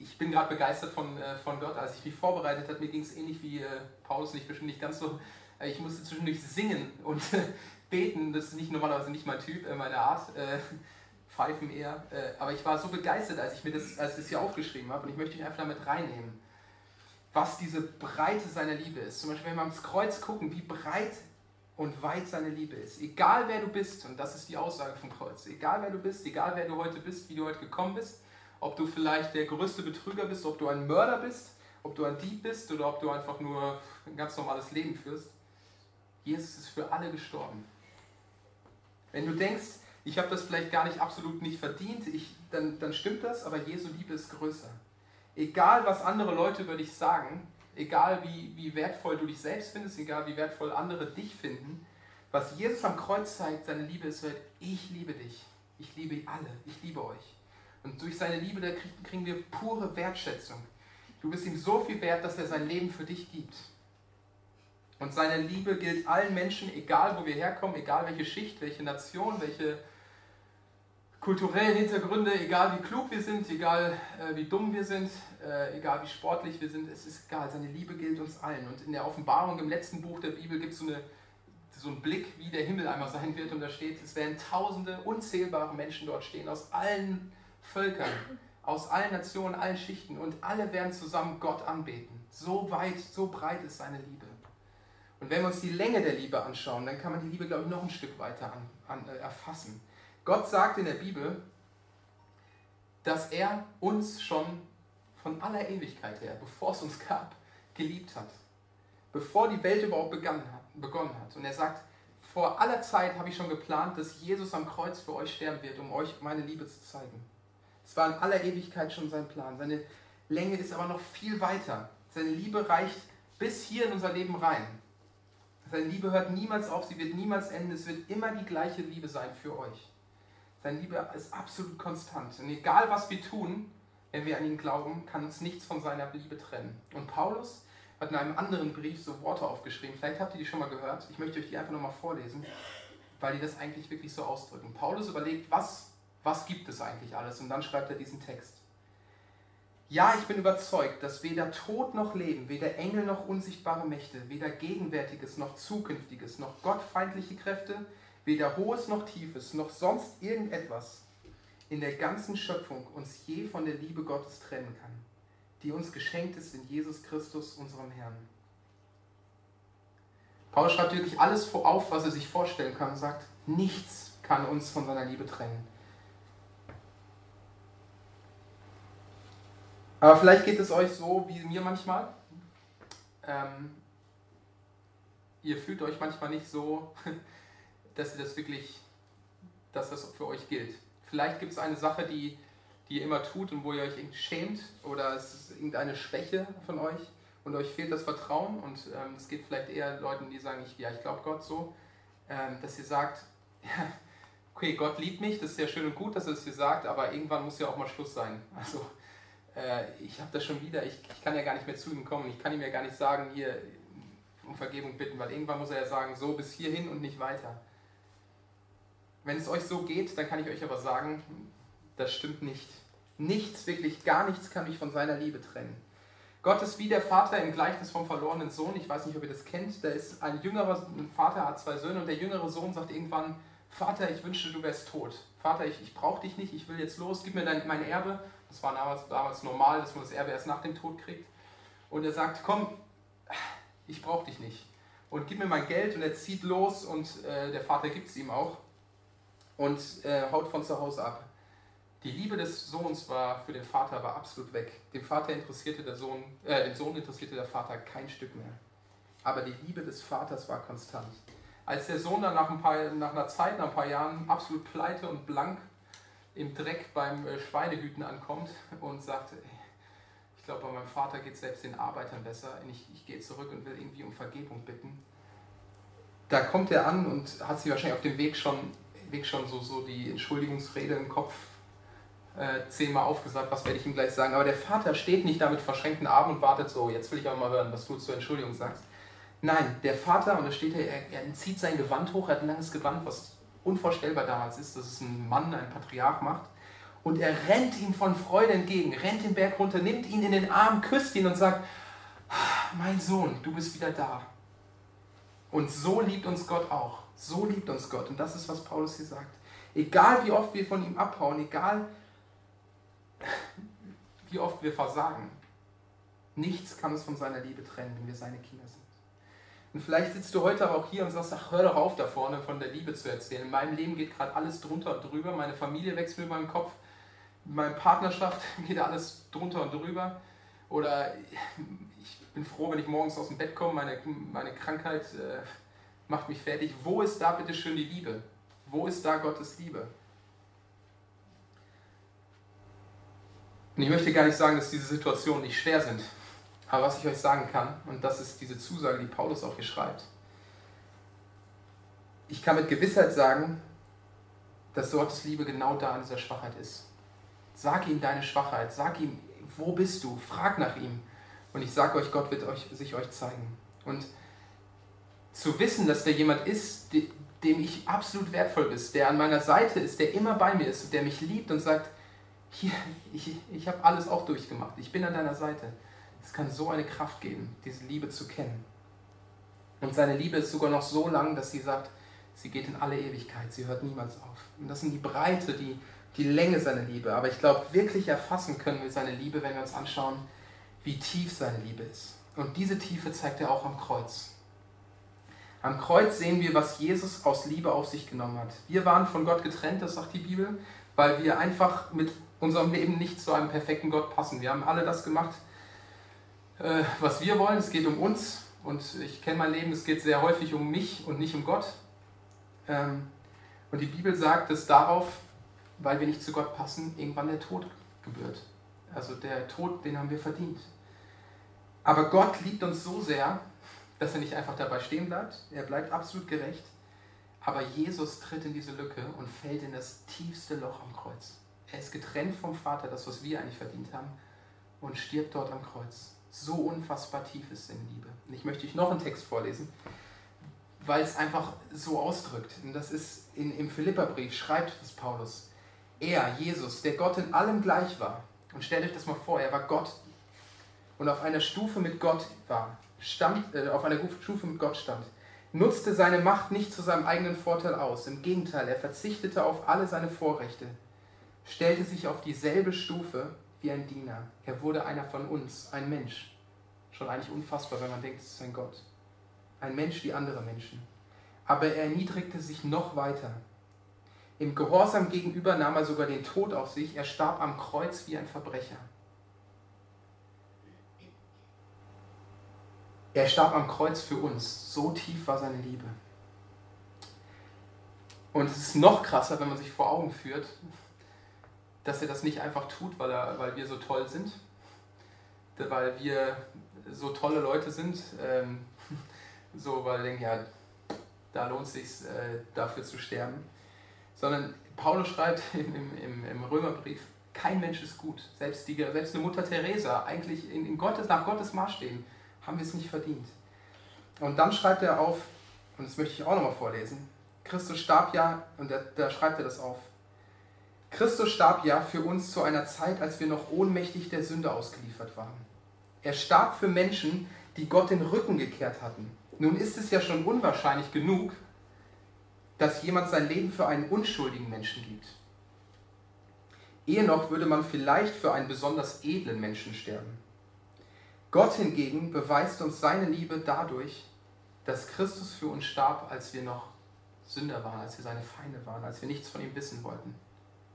ich bin gerade begeistert von, äh, von Gott. Als ich mich vorbereitet habe, mir ging es ähnlich wie äh, Paulus, nicht bestimmt nicht ganz so. Äh, ich musste zwischendurch singen und beten. Das ist nicht normalerweise nicht mein Typ, meine Art. Pfeifen eher. aber ich war so begeistert, als ich mir das, als ich das hier aufgeschrieben habe. Und ich möchte euch einfach damit reinnehmen was diese Breite seiner Liebe ist. Zum Beispiel, wenn wir ans Kreuz gucken, wie breit und weit seine Liebe ist. Egal wer du bist, und das ist die Aussage vom Kreuz, egal wer du bist, egal wer du heute bist, wie du heute gekommen bist, ob du vielleicht der größte Betrüger bist, ob du ein Mörder bist, ob du ein Dieb bist oder ob du einfach nur ein ganz normales Leben führst. Jesus ist für alle gestorben. Wenn du denkst, ich habe das vielleicht gar nicht absolut nicht verdient, ich, dann, dann stimmt das, aber Jesu Liebe ist größer egal was andere Leute über dich sagen, egal wie, wie wertvoll du dich selbst findest, egal wie wertvoll andere dich finden, was Jesus am Kreuz zeigt, seine Liebe ist halt, ich liebe dich, ich liebe alle, ich liebe euch. Und durch seine Liebe, da kriegen wir pure Wertschätzung. Du bist ihm so viel wert, dass er sein Leben für dich gibt. Und seine Liebe gilt allen Menschen, egal wo wir herkommen, egal welche Schicht, welche Nation, welche kulturellen Hintergründe, egal wie klug wir sind, egal äh, wie dumm wir sind, äh, egal wie sportlich wir sind, es ist egal, seine Liebe gilt uns allen. Und in der Offenbarung im letzten Buch der Bibel gibt es so, so einen Blick, wie der Himmel einmal sein wird. Und da steht, es werden tausende, unzählbare Menschen dort stehen, aus allen Völkern, aus allen Nationen, allen Schichten. Und alle werden zusammen Gott anbeten. So weit, so breit ist seine Liebe. Und wenn wir uns die Länge der Liebe anschauen, dann kann man die Liebe, glaube ich, noch ein Stück weiter an, an, äh, erfassen. Gott sagt in der Bibel, dass er uns schon von aller Ewigkeit her, bevor es uns gab, geliebt hat. Bevor die Welt überhaupt begonnen hat. Und er sagt, vor aller Zeit habe ich schon geplant, dass Jesus am Kreuz für euch sterben wird, um euch meine Liebe zu zeigen. Es war in aller Ewigkeit schon sein Plan. Seine Länge ist aber noch viel weiter. Seine Liebe reicht bis hier in unser Leben rein. Seine Liebe hört niemals auf, sie wird niemals enden. Es wird immer die gleiche Liebe sein für euch. Seine Liebe ist absolut konstant. Und egal was wir tun, wenn wir an ihn glauben, kann uns nichts von seiner Liebe trennen. Und Paulus hat in einem anderen Brief so Worte aufgeschrieben. Vielleicht habt ihr die schon mal gehört. Ich möchte euch die einfach nochmal vorlesen, weil die das eigentlich wirklich so ausdrücken. Paulus überlegt, was, was gibt es eigentlich alles? Und dann schreibt er diesen Text. Ja, ich bin überzeugt, dass weder Tod noch Leben, weder Engel noch unsichtbare Mächte, weder Gegenwärtiges noch Zukünftiges, noch gottfeindliche Kräfte, weder Hohes noch Tiefes, noch sonst irgendetwas in der ganzen Schöpfung uns je von der Liebe Gottes trennen kann die uns geschenkt ist in Jesus Christus, unserem Herrn. Paulus schreibt wirklich alles auf, was er sich vorstellen kann und sagt, nichts kann uns von seiner Liebe trennen. Aber vielleicht geht es euch so wie mir manchmal. Ähm, ihr fühlt euch manchmal nicht so, dass ihr das wirklich, dass das für euch gilt. Vielleicht gibt es eine Sache, die die ihr immer tut und wo ihr euch irgendwie schämt oder es ist irgendeine Schwäche von euch und euch fehlt das Vertrauen und ähm, es geht vielleicht eher Leuten, die sagen, ich, ja, ich glaube Gott so, ähm, dass ihr sagt, ja, okay, Gott liebt mich, das ist ja schön und gut, dass er es dir sagt, aber irgendwann muss ja auch mal Schluss sein. Also äh, ich habe das schon wieder, ich, ich kann ja gar nicht mehr zu ihm kommen, ich kann ihm ja gar nicht sagen, hier um Vergebung bitten, weil irgendwann muss er ja sagen, so bis hierhin und nicht weiter. Wenn es euch so geht, dann kann ich euch aber sagen, das stimmt nicht. Nichts, wirklich gar nichts kann mich von seiner Liebe trennen. Gott ist wie der Vater im Gleichnis vom verlorenen Sohn. Ich weiß nicht, ob ihr das kennt. Da ist ein jüngerer ein Vater, hat zwei Söhne und der jüngere Sohn sagt irgendwann: Vater, ich wünschte, du wärst tot. Vater, ich, ich brauche dich nicht, ich will jetzt los, gib mir dein, mein Erbe. Das war damals, damals normal, dass man das Erbe erst nach dem Tod kriegt. Und er sagt: Komm, ich brauche dich nicht. Und gib mir mein Geld. Und er zieht los und äh, der Vater gibt es ihm auch und äh, haut von zu Hause ab. Die Liebe des Sohns war für den Vater war absolut weg. Dem Vater interessierte der Sohn, äh, dem Sohn interessierte der Vater kein Stück mehr. Aber die Liebe des Vaters war konstant. Als der Sohn dann nach, ein paar, nach einer Zeit, nach ein paar Jahren absolut pleite und blank im Dreck beim äh, Schweinehüten ankommt und sagt, ich glaube, bei meinem Vater geht es selbst den Arbeitern besser, ich, ich gehe zurück und will irgendwie um Vergebung bitten. Da kommt er an und hat sich wahrscheinlich auf dem Weg schon, Weg schon so, so die Entschuldigungsrede im Kopf äh, zehnmal aufgesagt, was werde ich ihm gleich sagen. Aber der Vater steht nicht da mit verschränkten Armen und wartet so, jetzt will ich aber mal hören, was du zur Entschuldigung sagst. Nein, der Vater, und da steht er, er zieht sein Gewand hoch, er hat ein langes Gewand, was unvorstellbar damals ist, dass es ein Mann, ein Patriarch macht. Und er rennt ihm von Freude entgegen, rennt den Berg runter, nimmt ihn in den Arm, küsst ihn und sagt, mein Sohn, du bist wieder da. Und so liebt uns Gott auch. So liebt uns Gott. Und das ist, was Paulus hier sagt. Egal wie oft wir von ihm abhauen, egal wie oft wir versagen. Nichts kann uns von seiner Liebe trennen, wenn wir seine Kinder sind. Und vielleicht sitzt du heute aber auch hier und sagst, ach, hör doch auf da vorne von der Liebe zu erzählen. In meinem Leben geht gerade alles drunter und drüber, meine Familie wächst mir über den Kopf, in meiner Partnerschaft geht alles drunter und drüber. Oder ich bin froh, wenn ich morgens aus dem Bett komme, meine, meine Krankheit äh, macht mich fertig. Wo ist da bitte schön die Liebe? Wo ist da Gottes Liebe? Und ich möchte gar nicht sagen, dass diese Situationen nicht schwer sind. Aber was ich euch sagen kann, und das ist diese Zusage, die Paulus auch hier schreibt, ich kann mit Gewissheit sagen, dass Gottes Liebe genau da in dieser Schwachheit ist. Sag ihm deine Schwachheit, sag ihm, wo bist du, frag nach ihm. Und ich sage euch, Gott wird euch, sich euch zeigen. Und zu wissen, dass der jemand ist, dem ich absolut wertvoll bin, der an meiner Seite ist, der immer bei mir ist, der mich liebt und sagt, hier, ich, ich habe alles auch durchgemacht. Ich bin an deiner Seite. Es kann so eine Kraft geben, diese Liebe zu kennen. Und seine Liebe ist sogar noch so lang, dass sie sagt, sie geht in alle Ewigkeit, sie hört niemals auf. Und das sind die Breite, die, die Länge seiner Liebe. Aber ich glaube, wirklich erfassen können wir seine Liebe, wenn wir uns anschauen, wie tief seine Liebe ist. Und diese Tiefe zeigt er auch am Kreuz. Am Kreuz sehen wir, was Jesus aus Liebe auf sich genommen hat. Wir waren von Gott getrennt, das sagt die Bibel, weil wir einfach mit unserem Leben nicht zu einem perfekten Gott passen. Wir haben alle das gemacht, äh, was wir wollen. Es geht um uns und ich kenne mein Leben, es geht sehr häufig um mich und nicht um Gott. Ähm, und die Bibel sagt, dass darauf weil wir nicht zu Gott passen, irgendwann der Tod gebührt. Also der Tod, den haben wir verdient. Aber Gott liebt uns so sehr, dass er nicht einfach dabei stehen bleibt. Er bleibt absolut gerecht. Aber Jesus tritt in diese Lücke und fällt in das tiefste Loch am Kreuz. Er ist getrennt vom Vater, das, was wir eigentlich verdient haben, und stirbt dort am Kreuz. So unfassbar tief ist seine Liebe. Und ich möchte euch noch einen Text vorlesen, weil es einfach so ausdrückt. Und das ist in, im Philipperbrief, schreibt es Paulus. Er, Jesus, der Gott in allem gleich war. Und stellt euch das mal vor, er war Gott und auf einer Stufe mit Gott war, stand, äh, auf einer Stufe mit Gott stand, nutzte seine Macht nicht zu seinem eigenen Vorteil aus. Im Gegenteil, er verzichtete auf alle seine Vorrechte, stellte sich auf dieselbe Stufe wie ein Diener. Er wurde einer von uns, ein Mensch. Schon eigentlich unfassbar, wenn man denkt, es ist ein Gott. Ein Mensch wie andere Menschen. Aber er erniedrigte sich noch weiter. Im Gehorsam gegenüber nahm er sogar den Tod auf sich. Er starb am Kreuz wie ein Verbrecher. Er starb am Kreuz für uns. So tief war seine Liebe. Und es ist noch krasser, wenn man sich vor Augen führt, dass er das nicht einfach tut, weil, er, weil wir so toll sind, weil wir so tolle Leute sind, ähm, so weil denkt, ja, da lohnt es sich äh, dafür zu sterben, sondern Paulus schreibt im, im, im Römerbrief, kein Mensch ist gut, selbst, die, selbst eine Mutter Teresa, eigentlich in, in Gottes, nach Gottes Maßstäben, haben wir es nicht verdient. Und dann schreibt er auf, und das möchte ich auch nochmal vorlesen, Christus starb ja, und da, schreibt er das auf, Christus starb ja für uns zu einer Zeit, als wir noch ohnmächtig der Sünde ausgeliefert waren. Er starb für Menschen, die Gott den Rücken gekehrt hatten. Nun ist es ja schon unwahrscheinlich genug, dass jemand sein Leben für einen unschuldigen Menschen gibt. Ehe noch würde man vielleicht für einen besonders edlen Menschen sterben. Gott hingegen beweist uns seine Liebe dadurch, dass Christus für uns starb, als wir noch Sünder waren, als wir seine Feinde waren, als wir nichts von ihm wissen wollten.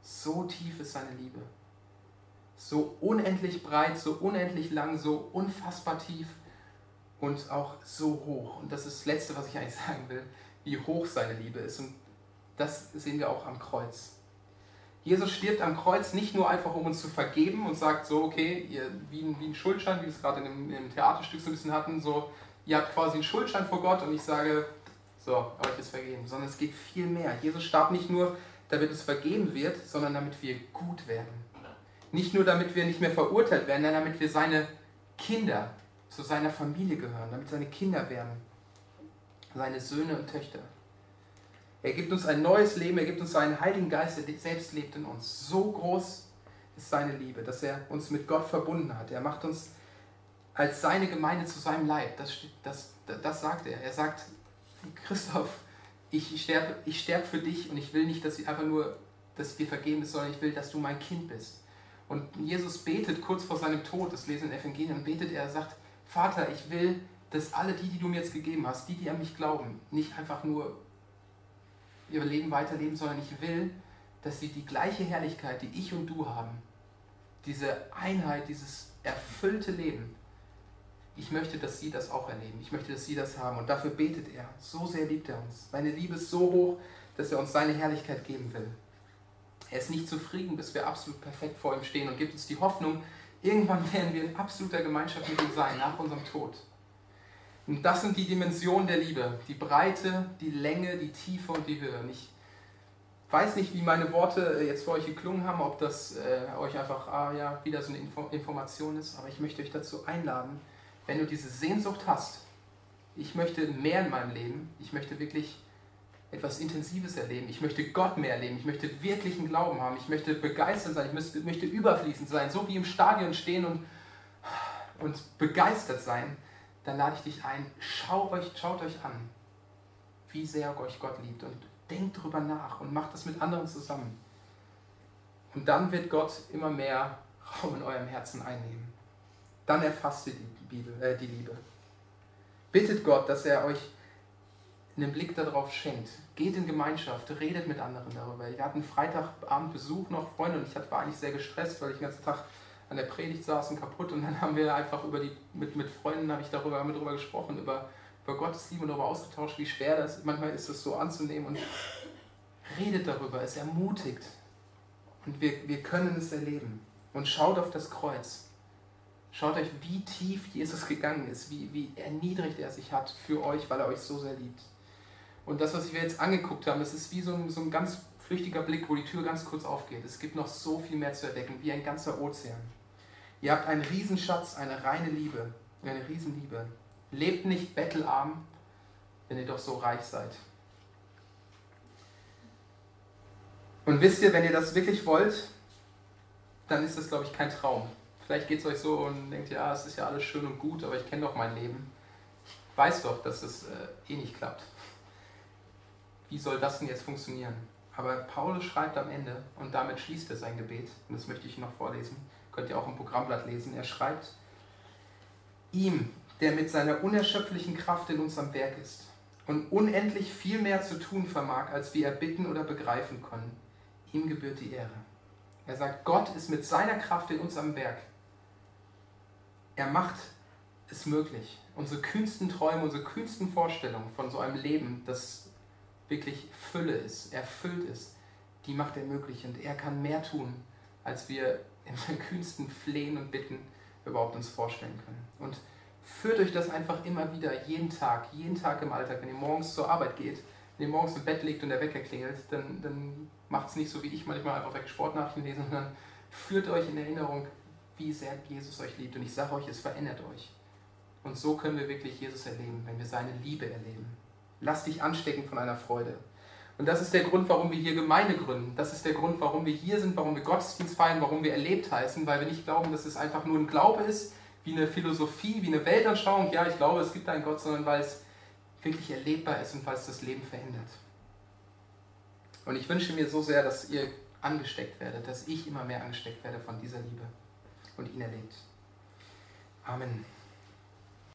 So tief ist seine Liebe. So unendlich breit, so unendlich lang, so unfassbar tief und auch so hoch. Und das ist das Letzte, was ich eigentlich sagen will, wie hoch seine Liebe ist. Und das sehen wir auch am Kreuz. Jesus stirbt am Kreuz nicht nur einfach, um uns zu vergeben und sagt so, okay, ihr, wie, ein, wie ein Schuldschein, wie wir es gerade in dem, im Theaterstück so ein bisschen hatten, so, ihr habt quasi einen Schuldschein vor Gott und ich sage, so, euch ist vergeben. Sondern es geht viel mehr. Jesus starb nicht nur damit es vergeben wird, sondern damit wir gut werden. Nicht nur damit wir nicht mehr verurteilt werden, sondern damit wir seine Kinder zu seiner Familie gehören, damit seine Kinder werden, seine Söhne und Töchter. Er gibt uns ein neues Leben, er gibt uns seinen Heiligen Geist, der selbst lebt in uns. So groß ist seine Liebe, dass er uns mit Gott verbunden hat. Er macht uns als seine Gemeinde zu seinem Leib. Das, das, das sagt er. Er sagt, Christoph, ich sterbe, ich sterbe für dich und ich will nicht, dass ich einfach nur, dass dir vergeben ist, sondern ich will, dass du mein Kind bist. Und Jesus betet kurz vor seinem Tod, das lesen in Evangelien, betet er, sagt, Vater, ich will, dass alle die, die du mir jetzt gegeben hast, die, die an mich glauben, nicht einfach nur ihr Leben weiterleben, sondern ich will, dass sie die gleiche Herrlichkeit, die ich und du haben, diese Einheit, dieses erfüllte Leben, ich möchte, dass sie das auch erleben. Ich möchte, dass sie das haben. Und dafür betet er. So sehr liebt er uns. Seine Liebe ist so hoch, dass er uns seine Herrlichkeit geben will. Er ist nicht zufrieden, bis wir absolut perfekt vor ihm stehen und gibt uns die Hoffnung, irgendwann werden wir in absoluter Gemeinschaft mit ihm sein, nach unserem Tod. Und das sind die Dimensionen der Liebe. Die Breite, die Länge, die Tiefe und die Höhe. Und ich weiß nicht, wie meine Worte jetzt für euch geklungen haben, ob das äh, euch einfach ah, ja, wieder so eine Info Information ist, aber ich möchte euch dazu einladen, wenn du diese Sehnsucht hast, ich möchte mehr in meinem Leben, ich möchte wirklich etwas Intensives erleben, ich möchte Gott mehr erleben, ich möchte wirklichen Glauben haben, ich möchte begeistert sein, ich möchte überfließend sein, so wie im Stadion stehen und, und begeistert sein, dann lade ich dich ein, schaut euch, schaut euch an, wie sehr euch Gott liebt und denkt darüber nach und macht das mit anderen zusammen. Und dann wird Gott immer mehr Raum in eurem Herzen einnehmen. Dann erfasst ihr die Bibel, äh, die Liebe. Bittet Gott, dass er euch einen Blick darauf schenkt. Geht in Gemeinschaft, redet mit anderen darüber. Wir hatten Freitagabend Besuch noch, Freunde, und ich war eigentlich sehr gestresst, weil ich den ganzen Tag an der Predigt saß und kaputt. Und dann haben wir einfach über die, mit, mit Freunden habe ich darüber, haben darüber gesprochen, über, über Gottes Liebe und darüber ausgetauscht, wie schwer das. Manchmal ist es so anzunehmen und redet darüber, es ermutigt. Und wir, wir können es erleben. Und schaut auf das Kreuz. Schaut euch, wie tief Jesus gegangen ist, wie, wie erniedrigt er sich hat für euch, weil er euch so sehr liebt. Und das, was wir jetzt angeguckt haben, das ist wie so ein, so ein ganz flüchtiger Blick, wo die Tür ganz kurz aufgeht. Es gibt noch so viel mehr zu entdecken, wie ein ganzer Ozean. Ihr habt einen Riesenschatz, eine reine Liebe, eine Riesenliebe. Lebt nicht bettelarm, wenn ihr doch so reich seid. Und wisst ihr, wenn ihr das wirklich wollt, dann ist das, glaube ich, kein Traum. Vielleicht geht es euch so und denkt, ja, es ist ja alles schön und gut, aber ich kenne doch mein Leben. Ich weiß doch, dass es äh, eh nicht klappt. Wie soll das denn jetzt funktionieren? Aber Paulus schreibt am Ende, und damit schließt er sein Gebet, und das möchte ich noch vorlesen, könnt ihr auch im Programmblatt lesen, er schreibt, ihm, der mit seiner unerschöpflichen Kraft in uns am Werk ist und unendlich viel mehr zu tun vermag, als wir erbitten oder begreifen können, ihm gebührt die Ehre. Er sagt, Gott ist mit seiner Kraft in uns am Werk. Er macht es möglich. Unsere kühnsten Träume, unsere kühnsten Vorstellungen von so einem Leben, das wirklich Fülle ist, erfüllt ist, die macht er möglich. Und er kann mehr tun, als wir in den kühnsten Flehen und Bitten überhaupt uns vorstellen können. Und führt euch das einfach immer wieder, jeden Tag, jeden Tag im Alltag, wenn ihr morgens zur Arbeit geht, wenn ihr morgens im Bett liegt und der Wecker klingelt, dann, dann macht es nicht so wie ich manchmal einfach weg Sportnachrichten lesen, sondern führt euch in Erinnerung, wie sehr Jesus euch liebt. Und ich sage euch, es verändert euch. Und so können wir wirklich Jesus erleben, wenn wir seine Liebe erleben. Lass dich anstecken von einer Freude. Und das ist der Grund, warum wir hier Gemeinde gründen. Das ist der Grund, warum wir hier sind, warum wir Gottesdienst feiern, warum wir erlebt heißen, weil wir nicht glauben, dass es einfach nur ein Glaube ist, wie eine Philosophie, wie eine Weltanschauung. Ja, ich glaube, es gibt einen Gott, sondern weil es wirklich erlebbar ist und weil es das Leben verändert. Und ich wünsche mir so sehr, dass ihr angesteckt werdet, dass ich immer mehr angesteckt werde von dieser Liebe und ihn erlebt. Amen.